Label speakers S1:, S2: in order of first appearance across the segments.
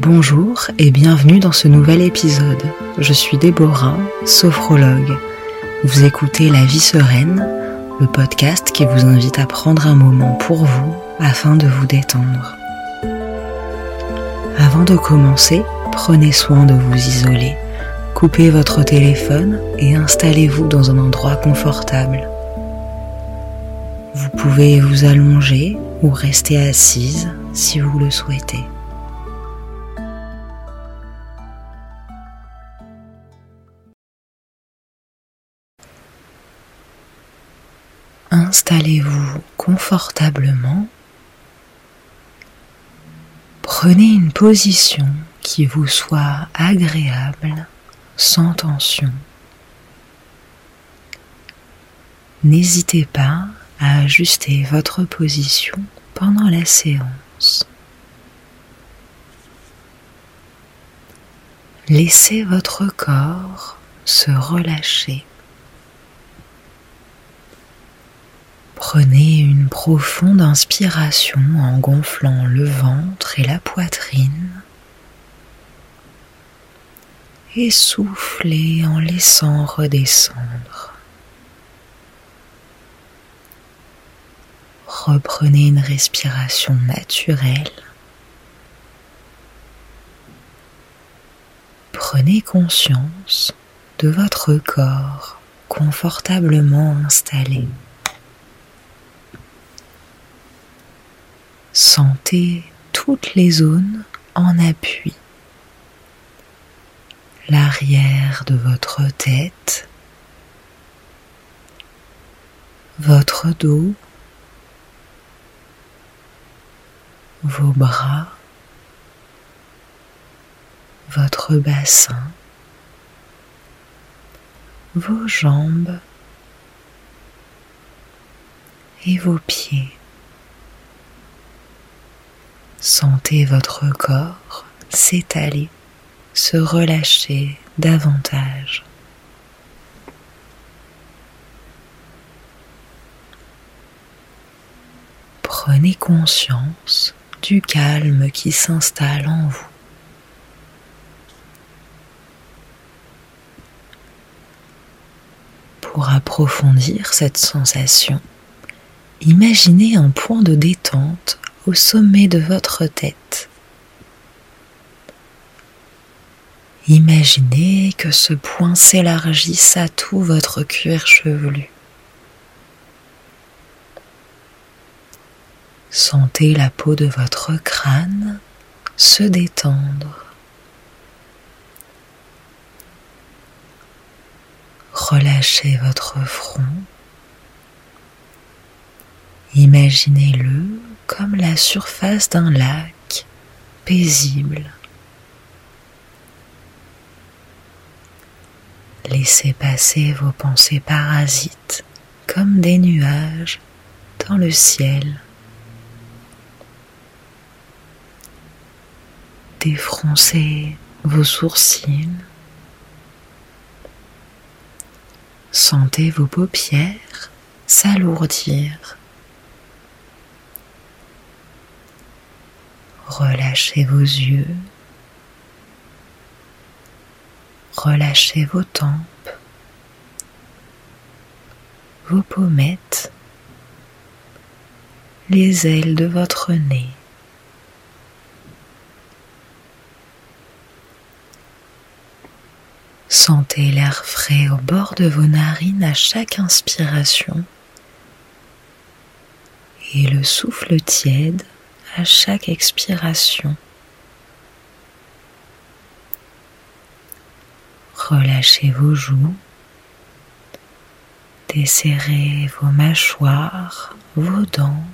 S1: Bonjour et bienvenue dans ce nouvel épisode. Je suis Déborah, sophrologue. Vous écoutez La vie sereine, le podcast qui vous invite à prendre un moment pour vous afin de vous détendre. Avant de commencer, prenez soin de vous isoler. Coupez votre téléphone et installez-vous dans un endroit confortable. Vous pouvez vous allonger ou rester assise si vous le souhaitez. Installez-vous confortablement. Prenez une position qui vous soit agréable, sans tension. N'hésitez pas à ajuster votre position pendant la séance. Laissez votre corps se relâcher. Prenez une profonde inspiration en gonflant le ventre et la poitrine. Et soufflez en laissant redescendre. Reprenez une respiration naturelle. Prenez conscience de votre corps confortablement installé. Sentez toutes les zones en appui. L'arrière de votre tête, votre dos, vos bras, votre bassin, vos jambes et vos pieds. Sentez votre corps s'étaler, se relâcher davantage. Prenez conscience du calme qui s'installe en vous. Pour approfondir cette sensation, imaginez un point de détente sommet de votre tête. Imaginez que ce point s'élargisse à tout votre cuir chevelu. Sentez la peau de votre crâne se détendre. Relâchez votre front. Imaginez-le comme la surface d'un lac paisible. Laissez passer vos pensées parasites comme des nuages dans le ciel. Défroncez vos sourcils. Sentez vos paupières s'alourdir. Relâchez vos yeux. Relâchez vos tempes, vos pommettes, les ailes de votre nez. Sentez l'air frais au bord de vos narines à chaque inspiration et le souffle tiède à chaque expiration. Relâchez vos joues, desserrez vos mâchoires, vos dents.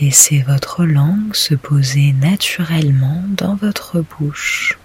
S1: Laissez votre langue se poser naturellement dans votre bouche.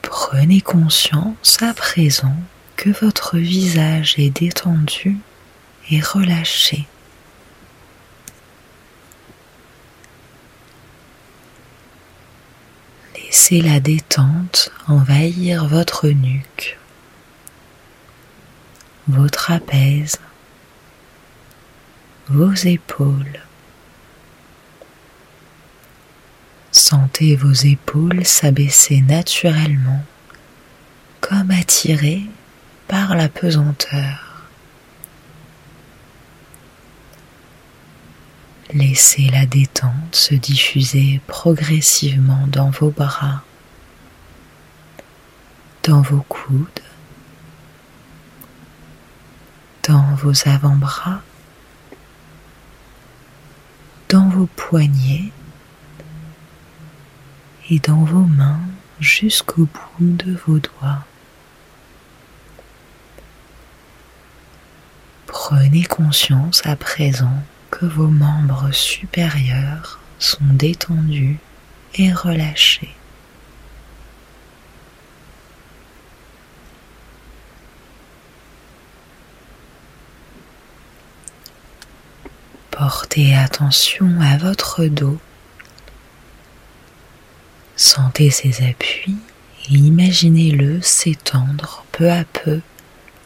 S1: Prenez conscience à présent que votre visage est détendu et relâché. Laissez la détente envahir votre nuque, votre trapèze, vos épaules. Sentez vos épaules s'abaisser naturellement comme attirées par la pesanteur. Laissez la détente se diffuser progressivement dans vos bras, dans vos coudes, dans vos avant-bras, dans vos poignets et dans vos mains jusqu'au bout de vos doigts. Prenez conscience à présent que vos membres supérieurs sont détendus et relâchés. Portez attention à votre dos. Sentez ses appuis et imaginez-le s'étendre peu à peu,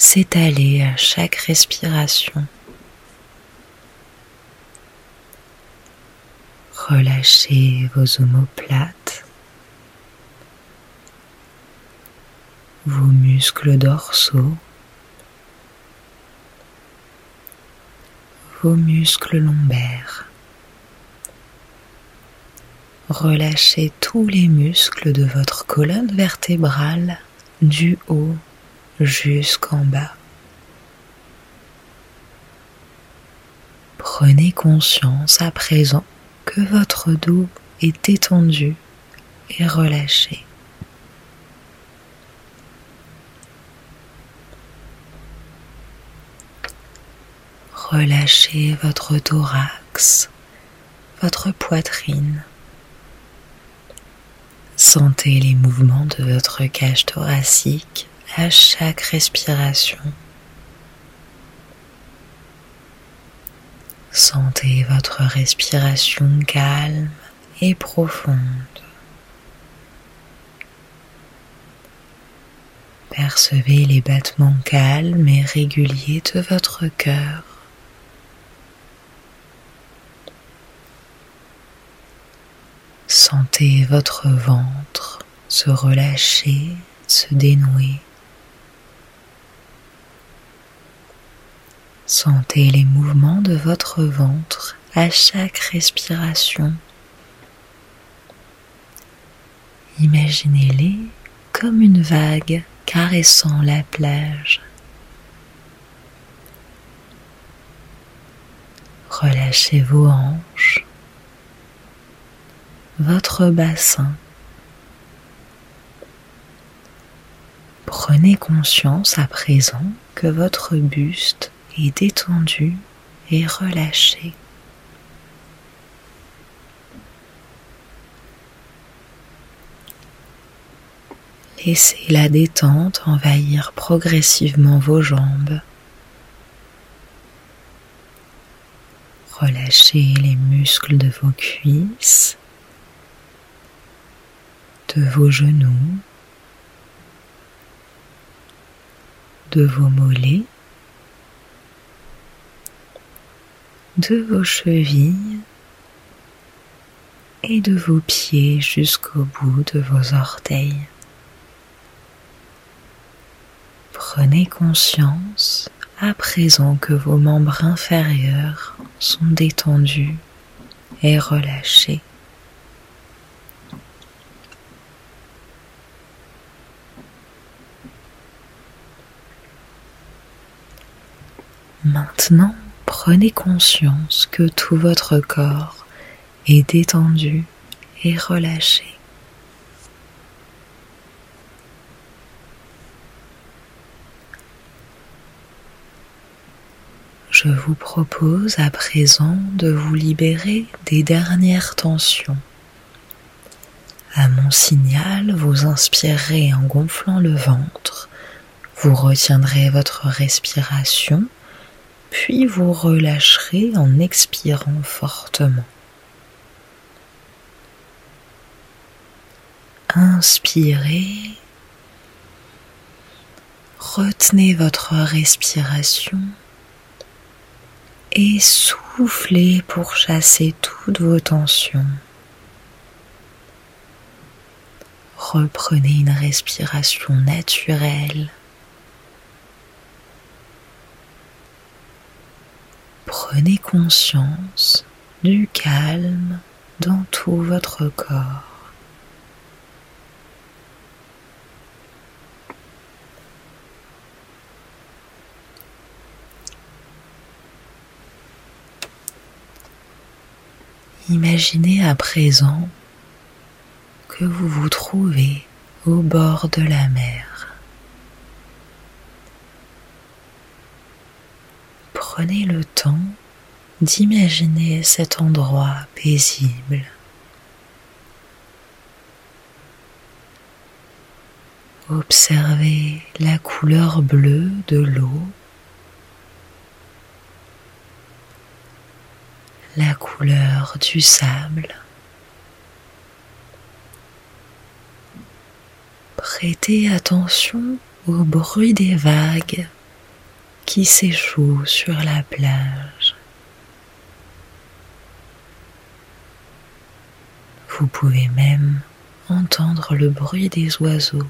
S1: s'étaler à chaque respiration. Relâchez vos omoplates, vos muscles dorsaux, vos muscles lombaires. Relâchez tous les muscles de votre colonne vertébrale du haut jusqu'en bas. Prenez conscience à présent que votre dos est détendu et relâché. Relâchez votre thorax, votre poitrine. Sentez les mouvements de votre cage thoracique à chaque respiration. Sentez votre respiration calme et profonde. Percevez les battements calmes et réguliers de votre cœur. Sentez votre ventre se relâcher, se dénouer. Sentez les mouvements de votre ventre à chaque respiration. Imaginez-les comme une vague caressant la plage. Relâchez vos hanches votre bassin. Prenez conscience à présent que votre buste détendu et relâché. Laissez la détente envahir progressivement vos jambes. Relâchez les muscles de vos cuisses de vos genoux, de vos mollets, de vos chevilles et de vos pieds jusqu'au bout de vos orteils. Prenez conscience à présent que vos membres inférieurs sont détendus et relâchés. Maintenant, prenez conscience que tout votre corps est détendu et relâché. Je vous propose à présent de vous libérer des dernières tensions. À mon signal, vous inspirerez en gonflant le ventre, vous retiendrez votre respiration puis vous relâcherez en expirant fortement. Inspirez, retenez votre respiration et soufflez pour chasser toutes vos tensions. Reprenez une respiration naturelle. Prenez conscience du calme dans tout votre corps. Imaginez à présent que vous vous trouvez au bord de la mer. Prenez le temps d'imaginer cet endroit paisible. Observez la couleur bleue de l'eau la couleur du sable. Prêtez attention au bruit des vagues qui s'échouent sur la plage. Vous pouvez même entendre le bruit des oiseaux.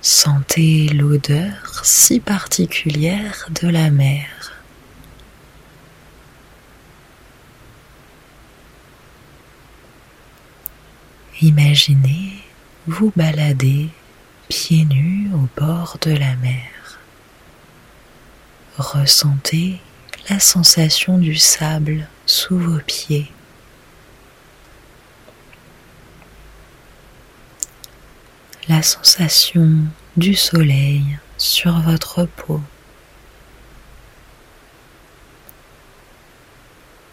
S1: Sentez l'odeur si particulière de la mer. Imaginez vous balader pieds nus au bord de la mer. Ressentez la sensation du sable sous vos pieds. la sensation du soleil sur votre peau.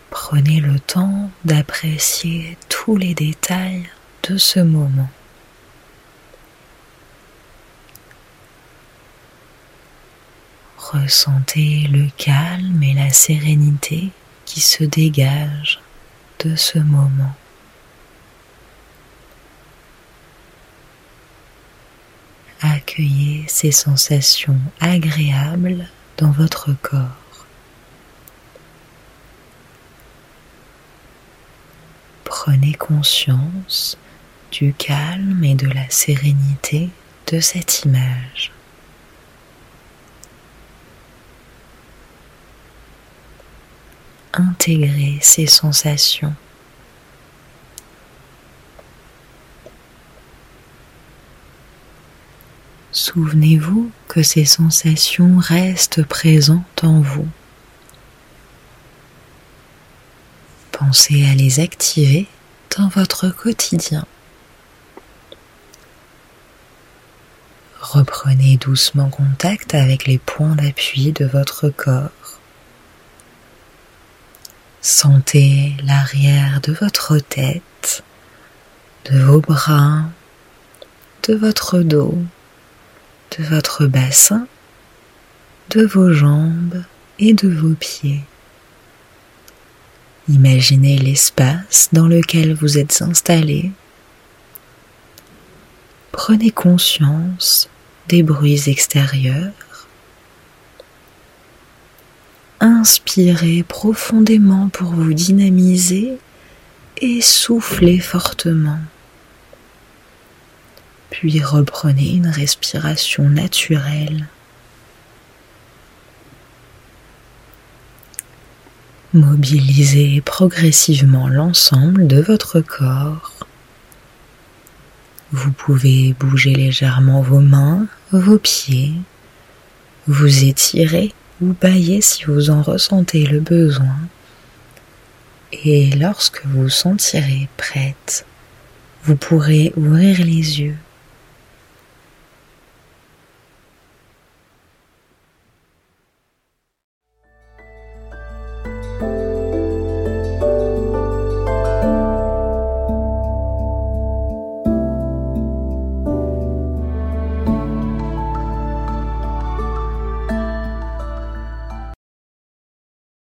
S1: Prenez le temps d'apprécier tous les détails de ce moment. Ressentez le calme et la sérénité qui se dégagent de ce moment. Accueillez ces sensations agréables dans votre corps. Prenez conscience du calme et de la sérénité de cette image. Intégrez ces sensations Souvenez-vous que ces sensations restent présentes en vous. Pensez à les activer dans votre quotidien. Reprenez doucement contact avec les points d'appui de votre corps. Sentez l'arrière de votre tête, de vos bras, de votre dos de votre bassin, de vos jambes et de vos pieds. Imaginez l'espace dans lequel vous êtes installé. Prenez conscience des bruits extérieurs. Inspirez profondément pour vous dynamiser et soufflez fortement puis reprenez une respiration naturelle. Mobilisez progressivement l'ensemble de votre corps. Vous pouvez bouger légèrement vos mains, vos pieds, vous étirer ou bailler si vous en ressentez le besoin. Et lorsque vous sentirez prête, vous pourrez ouvrir les yeux